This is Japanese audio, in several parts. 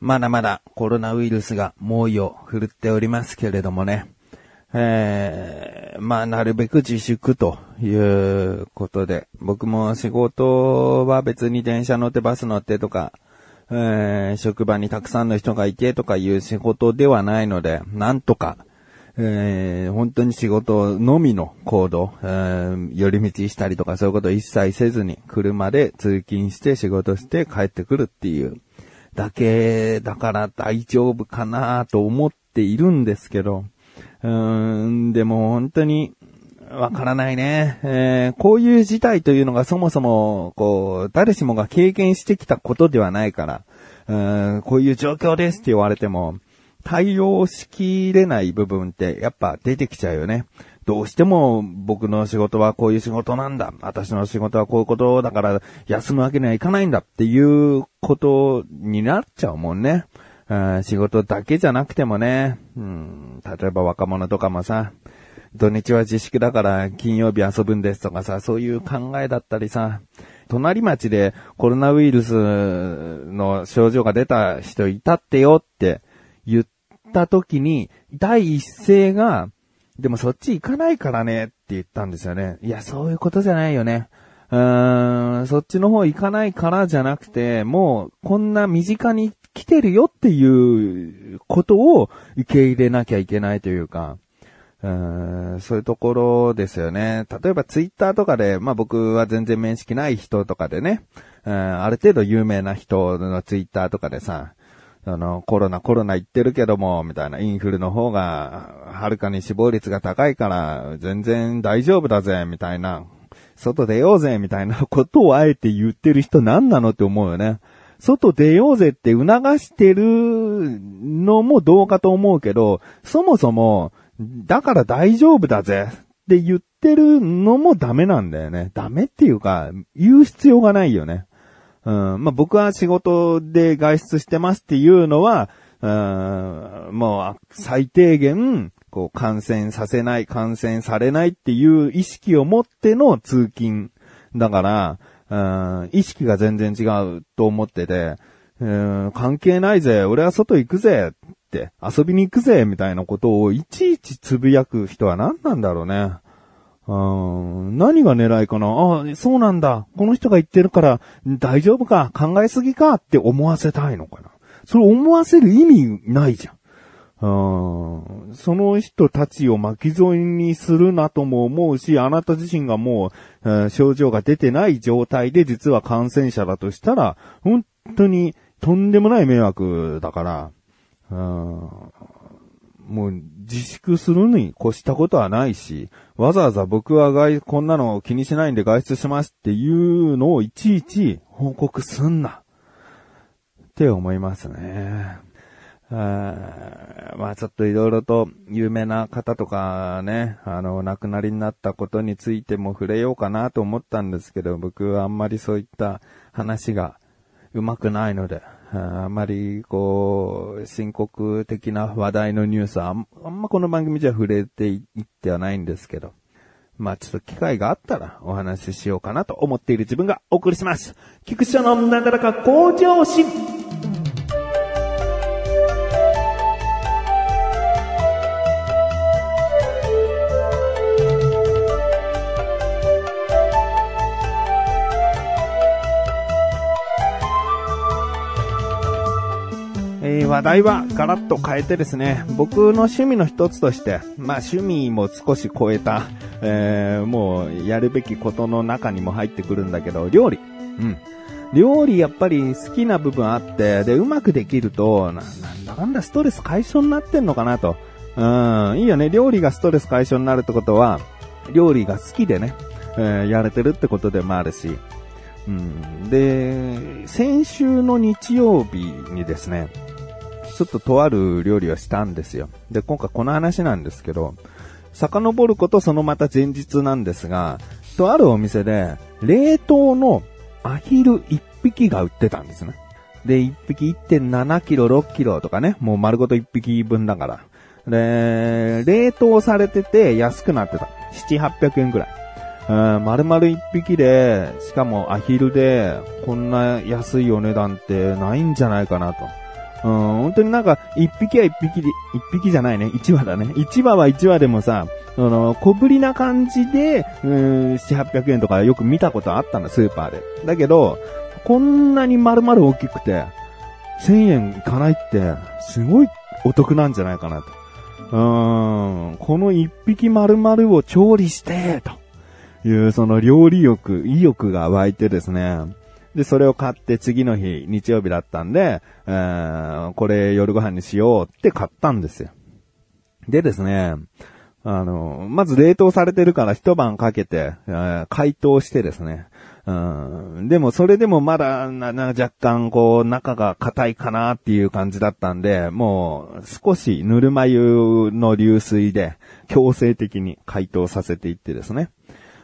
まだまだコロナウイルスが猛威を振るっておりますけれどもね。えー、まあ、なるべく自粛ということで、僕も仕事は別に電車乗ってバス乗ってとか、えー、職場にたくさんの人がいてとかいう仕事ではないので、なんとか、えー、本当に仕事のみの行動、えー、寄り道したりとかそういうことを一切せずに、車で通勤して仕事して帰ってくるっていう、だけだから大丈夫かなと思っているんですけど、うーん、でも本当に、わからないね。えー、こういう事態というのがそもそも、こう、誰しもが経験してきたことではないから、うーんこういう状況ですって言われても、対応しきれない部分ってやっぱ出てきちゃうよね。どうしても僕の仕事はこういう仕事なんだ。私の仕事はこういうことだから休むわけにはいかないんだっていうことになっちゃうもんね。仕事だけじゃなくてもね、うん、例えば若者とかもさ、土日は自粛だから金曜日遊ぶんですとかさ、そういう考えだったりさ、隣町でコロナウイルスの症状が出た人いたってよって言った時に、第一声が、でもそっち行かないからねって言ったんですよね。いや、そういうことじゃないよね。うーん、そっちの方行かないからじゃなくて、もう、こんな身近に来てるよっていうことを受け入れなきゃいけないというか、うんそういうところですよね。例えばツイッターとかで、まあ僕は全然面識ない人とかでね、うんある程度有名な人のツイッターとかでさ、あの、コロナコロナ言ってるけども、みたいな、インフルの方が、はるかに死亡率が高いから、全然大丈夫だぜ、みたいな、外出ようぜ、みたいな ことをあえて言ってる人何なのって思うよね。外出ようぜって促してるのもどうかと思うけど、そもそも、だから大丈夫だぜって言ってるのもダメなんだよね。ダメっていうか、言う必要がないよね。うん、まあ、僕は仕事で外出してますっていうのは、うん、もう最低限、こう感染させない、感染されないっていう意識を持っての通勤。だから、うん、意識が全然違うと思ってて、うん、関係ないぜ、俺は外行くぜって、遊びに行くぜ、みたいなことをいちいちつぶやく人は何なんだろうね。何が狙いかな？あ、そうなんだ。この人が言ってるから大丈夫か？考えすぎか？って思わせたいのかな？それ思わせる意味ないじゃん。うん、その人たちを巻き添えにするなとも思うし、あなた自身がもう、症状が出てない状態で実は感染者だとしたら、本当にとんでもない迷惑だから、うん、もう自粛するに越したことはないし、わざわざ僕は外、こんなの気にしないんで外出しますっていうのをいちいち報告すんな。って思いますね。あまあちょっといろいろと有名な方とかね、あの、亡くなりになったことについても触れようかなと思ったんですけど、僕はあんまりそういった話がうまくないので、あまり、こう、深刻的な話題のニュースはあんあんまこの番組じゃ触れていってはないんですけど、まあちょっと機会があったらお話ししようかなと思っている自分がお送りします。菊池のなだらか向上心。え話題はガラッと変えてですね、僕の趣味の一つとして、まあ趣味も少し超えた、えー、もうやるべきことの中にも入ってくるんだけど、料理。うん。料理やっぱり好きな部分あって、で、うまくできると、な、なんだかんだストレス解消になってんのかなと。うん、いいよね。料理がストレス解消になるってことは、料理が好きでね、えー、やれてるってことでもあるし。うん、で、先週の日曜日にですね、ちょっととある料理をしたんですよ。で、今回この話なんですけど、遡ることそのまた前日なんですが、とあるお店で、冷凍のアヒル1匹が売ってたんですね。で、1匹1.7キロ、6キロとかね、もう丸ごと1匹分だから。で、冷凍されてて安くなってた。7、800円くらい。うん、丸々1匹で、しかもアヒルで、こんな安いお値段ってないんじゃないかなと。うん、本当になんか、一匹は一匹で、一匹じゃないね。一羽だね。一羽は一羽でもさ、あの、小ぶりな感じで、うん、7、800円とかよく見たことあったの、スーパーで。だけど、こんなに丸々大きくて、1000円いかないって、すごいお得なんじゃないかなと。うーん、この一匹丸々を調理して、という、その料理欲、意欲が湧いてですね。で、それを買って次の日、日曜日だったんで、えー、これ夜ご飯にしようって買ったんですよ。でですね、あの、まず冷凍されてるから一晩かけて、えー、解凍してですね、うん、でもそれでもまだなな若干こう中が硬いかなっていう感じだったんで、もう少しぬるま湯の流水で強制的に解凍させていってですね。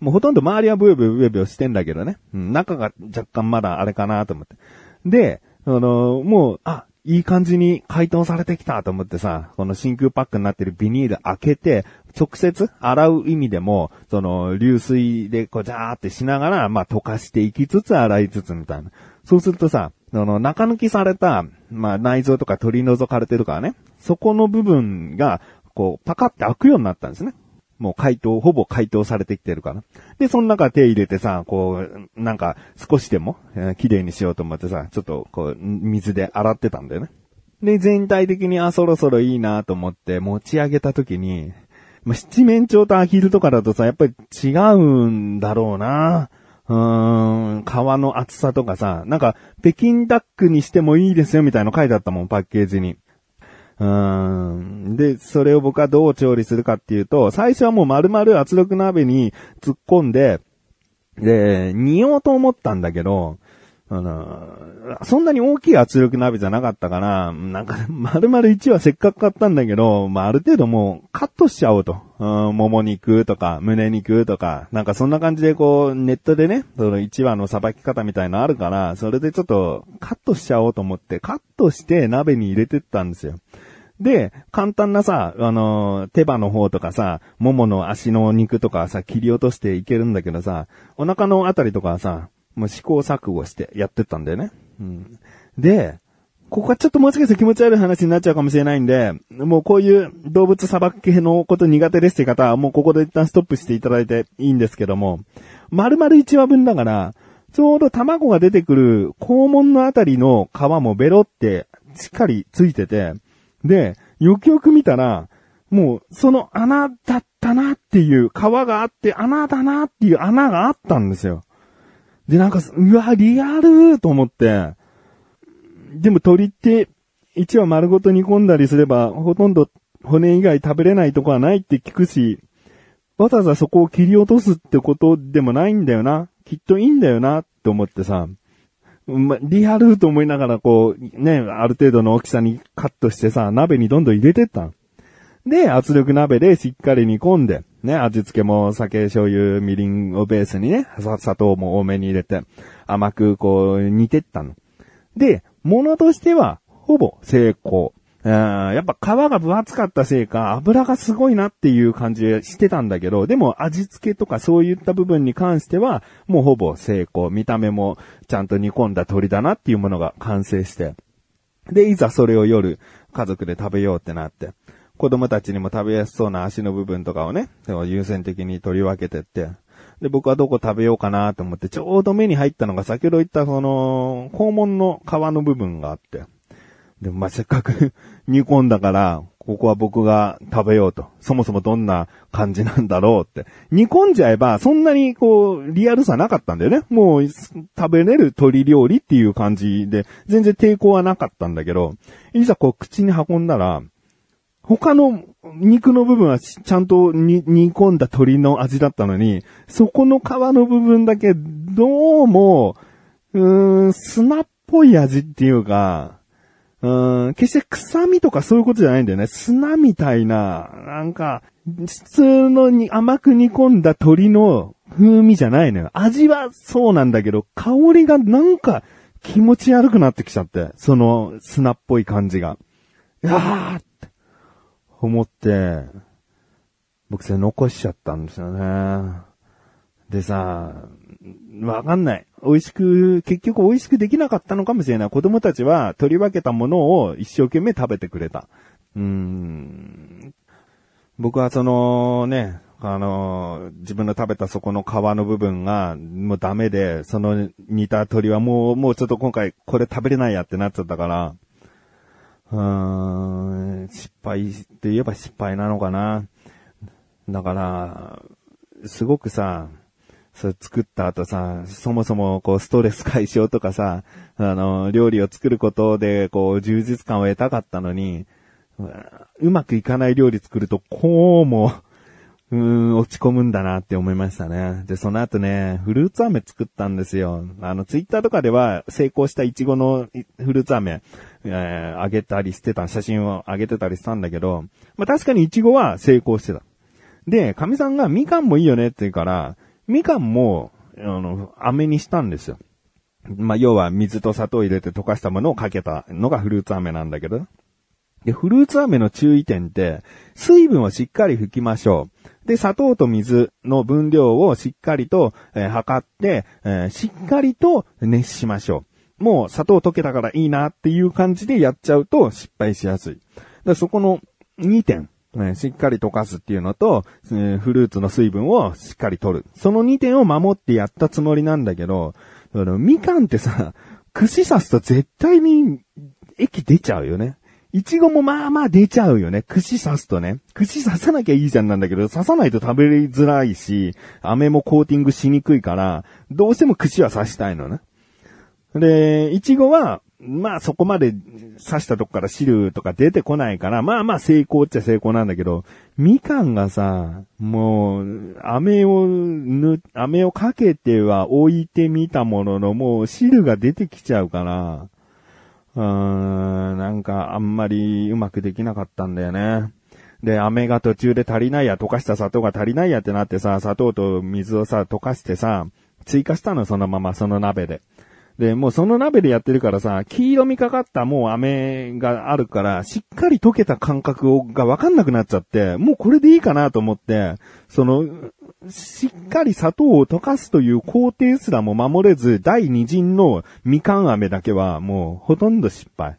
もうほとんど周りはブヨブヨブヨブヨしてんだけどね。うん、中が若干まだあれかなと思って。で、あの、もう、あ、いい感じに解凍されてきたと思ってさ、この真空パックになってるビニール開けて、直接洗う意味でも、その、流水でこうジャーってしながら、まあ溶かしていきつつ洗いつつみたいな。そうするとさ、その中抜きされた、まあ内臓とか取り除かれてるからね、そこの部分が、こう、パカって開くようになったんですね。もう解凍、ほぼ解凍されてきてるから。で、その中手入れてさ、こう、なんか少しでも、えー、綺麗にしようと思ってさ、ちょっとこう、水で洗ってたんだよね。で、全体的に、あ、そろそろいいなと思って持ち上げた時に、まあ、七面鳥とアヒルとかだとさ、やっぱり違うんだろうな。うーん、皮の厚さとかさ、なんか、北京ダックにしてもいいですよみたいなの書いてあったもん、パッケージに。うん。で、それを僕はどう調理するかっていうと、最初はもう丸々圧力鍋に突っ込んで、で、煮ようと思ったんだけど、あの、そんなに大きい圧力鍋じゃなかったから、なんか、丸々1はせっかく買ったんだけど、まあ、ある程度もうカットしちゃおうと。うん、もも肉とか、胸肉とか、なんかそんな感じでこう、ネットでね、その1話のさばき方みたいのあるから、それでちょっとカットしちゃおうと思って、カットして鍋に入れてったんですよ。で、簡単なさ、あの、手羽の方とかさ、ももの足の肉とかさ、切り落としていけるんだけどさ、お腹のあたりとかさ、もう試行錯誤してやってったんだよね。うん。で、ここはちょっともしかして気持ち悪い話になっちゃうかもしれないんで、もうこういう動物砂漠系のこと苦手ですって方は、もうここで一旦ストップしていただいていいんですけども、丸々1話分だから、ちょうど卵が出てくる肛門のあたりの皮もベロってしっかりついてて、で、よくよく見たら、もうその穴だったなっていう、皮があって穴だなっていう穴があったんですよ。で、なんか、うわ、リアルと思って、でも鳥って1羽丸ごと煮込んだりすれば、ほとんど骨以外食べれないとこはないって聞くし、わざわざそこを切り落とすってことでもないんだよな。きっといいんだよなって思ってさ、ま、リアルと思いながらこう、ね、ある程度の大きさにカットしてさ、鍋にどんどん入れてった。で、圧力鍋でしっかり煮込んで、ね、味付けも酒、醤油、みりんをベースにね、砂糖も多めに入れて、甘くこう煮てったの。で、ものとしては、ほぼ成功。やっぱ皮が分厚かったせいか、油がすごいなっていう感じしてたんだけど、でも味付けとかそういった部分に関しては、もうほぼ成功。見た目もちゃんと煮込んだ鶏だなっていうものが完成して。で、いざそれを夜、家族で食べようってなって。子供たちにも食べやすそうな足の部分とかをね、優先的に取り分けてって、で、僕はどこ食べようかなと思って、ちょうど目に入ったのが先ほど言ったその、肛門の皮の部分があって。で、まあ、せっかく 煮込んだから、ここは僕が食べようと。そもそもどんな感じなんだろうって。煮込んじゃえば、そんなにこう、リアルさなかったんだよね。もう、食べれる鶏料理っていう感じで、全然抵抗はなかったんだけど、いざこう口に運んだら、他の肉の部分はちゃんと煮込んだ鶏の味だったのに、そこの皮の部分だけどうも、うーん、砂っぽい味っていうか、うん、決して臭みとかそういうことじゃないんだよね。砂みたいな、なんか、普通のに甘く煮込んだ鶏の風味じゃないのよ。味はそうなんだけど、香りがなんか気持ち悪くなってきちゃって、その砂っぽい感じが。いやー思って、僕それ残しちゃったんですよね。でさ、わかんない。美味しく、結局美味しくできなかったのかもしれない。子供たちは取り分けたものを一生懸命食べてくれた。うん。僕はそのね、あの、自分の食べたそこの皮の部分がもうダメで、その煮た鶏はもう、もうちょっと今回これ食べれないやってなっちゃったから、うーん、失敗って言えば失敗なのかな。だから、すごくさ、それ作った後さ、そもそもこうストレス解消とかさ、あの、料理を作ることでこう充実感を得たかったのに、うまくいかない料理作るとこうも、うーん、落ち込むんだなって思いましたね。で、その後ね、フルーツ飴作ったんですよ。あの、ツイッターとかでは成功したイチゴのフルーツ飴、えー、あげたりしてた、写真を上げてたりしたんだけど、まあ、確かにイチゴは成功してた。で、神さんがみかんもいいよねって言うから、みかんも、あの、飴にしたんですよ。まあ、要は水と砂糖入れて溶かしたものをかけたのがフルーツ飴なんだけど。で、フルーツ飴の注意点って、水分をしっかり拭きましょう。で、砂糖と水の分量をしっかりと、えー、測って、えー、しっかりと熱しましょう。もう砂糖溶けたからいいなっていう感じでやっちゃうと失敗しやすい。でそこの2点、ね、しっかり溶かすっていうのと、え、フルーツの水分をしっかり取る。その2点を守ってやったつもりなんだけど、みかんってさ、串刺すと絶対に液出ちゃうよね。いちごもまあまあ出ちゃうよね。串刺すとね。串刺さなきゃいいじゃんなんだけど、刺さないと食べづらいし、飴もコーティングしにくいから、どうしても串は刺したいのね。で、いちごは、まあそこまで刺したとこから汁とか出てこないから、まあまあ成功っちゃ成功なんだけど、みかんがさ、もう、飴をぬ、飴をかけては置いてみたものの、もう汁が出てきちゃうから、うーん、なんかあんまりうまくできなかったんだよね。で、飴が途中で足りないや、溶かした砂糖が足りないやってなってさ、砂糖と水をさ、溶かしてさ、追加したの、そのまま、その鍋で。で、もうその鍋でやってるからさ、黄色みかかったもう飴があるから、しっかり溶けた感覚がわかんなくなっちゃって、もうこれでいいかなと思って、その、しっかり砂糖を溶かすという工程すらも守れず、第二陣のみかん飴だけはもうほとんど失敗。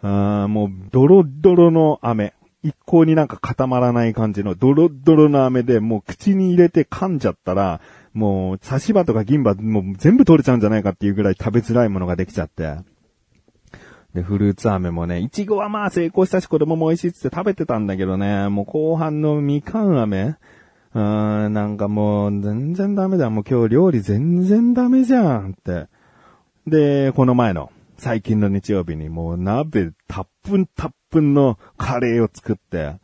あもうドロドロの飴。一向になんか固まらない感じのドロドロの飴でもう口に入れて噛んじゃったら、もう、刺し歯とか銀歯、もう全部取れちゃうんじゃないかっていうぐらい食べづらいものができちゃって。で、フルーツ飴もね、いちごはまあ成功したし子供も美味しいって食べてたんだけどね、もう後半のみかん飴うーん、なんかもう全然ダメだ。もう今日料理全然ダメじゃんって。で、この前の最近の日曜日にもう鍋たっぷんたっぷんのカレーを作って、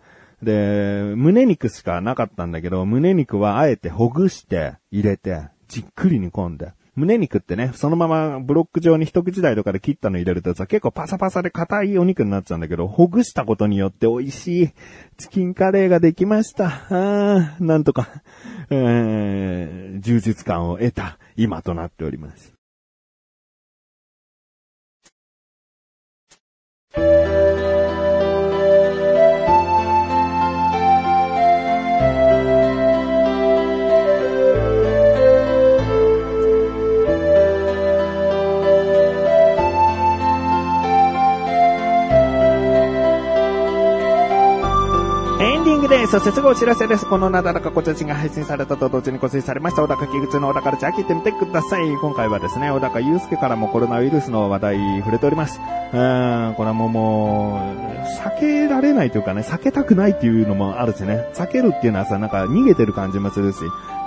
で、胸肉しかなかったんだけど、胸肉はあえてほぐして入れて、じっくり煮込んで。胸肉ってね、そのままブロック状に一口大とかで切ったの入れるとさ、結構パサパサで硬いお肉になっちゃうんだけど、ほぐしたことによって美味しいチキンカレーができました。あー、なんとか、えー、充実感を得た今となっております。です。そしてすぐお知らせです。このなだらかこちらちが配信されたと同時に更新されました、小高木口の小高ルチャー聞いてみてください。今回はですね、小高祐介からもコロナウイルスの話題触れております。うん、これはもうもう、避けられないというかね、避けたくないっていうのもあるしね、避けるっていうのはさ、なんか逃げてる感じもするし、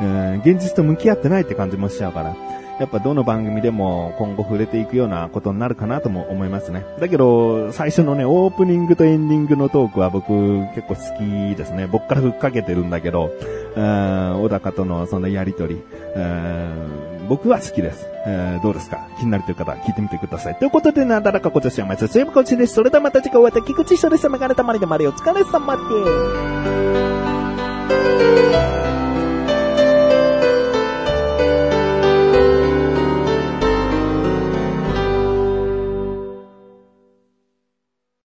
うん、現実と向き合ってないって感じもしちゃうから。やっぱどの番組でも今後触れていくようなことになるかなとも思いますね。だけど、最初のね、オープニングとエンディングのトークは僕結構好きですね。僕からふっかけてるんだけど、うん小高とのそのやりとり、うん僕は好きです。えー、どうですか？気になるという方は聞いてみてください。ということで、なだらかこちらしやまいす。いえばこちです。それではまた次回お会いできくちしょです。メガネたまりでまりお疲れ様です。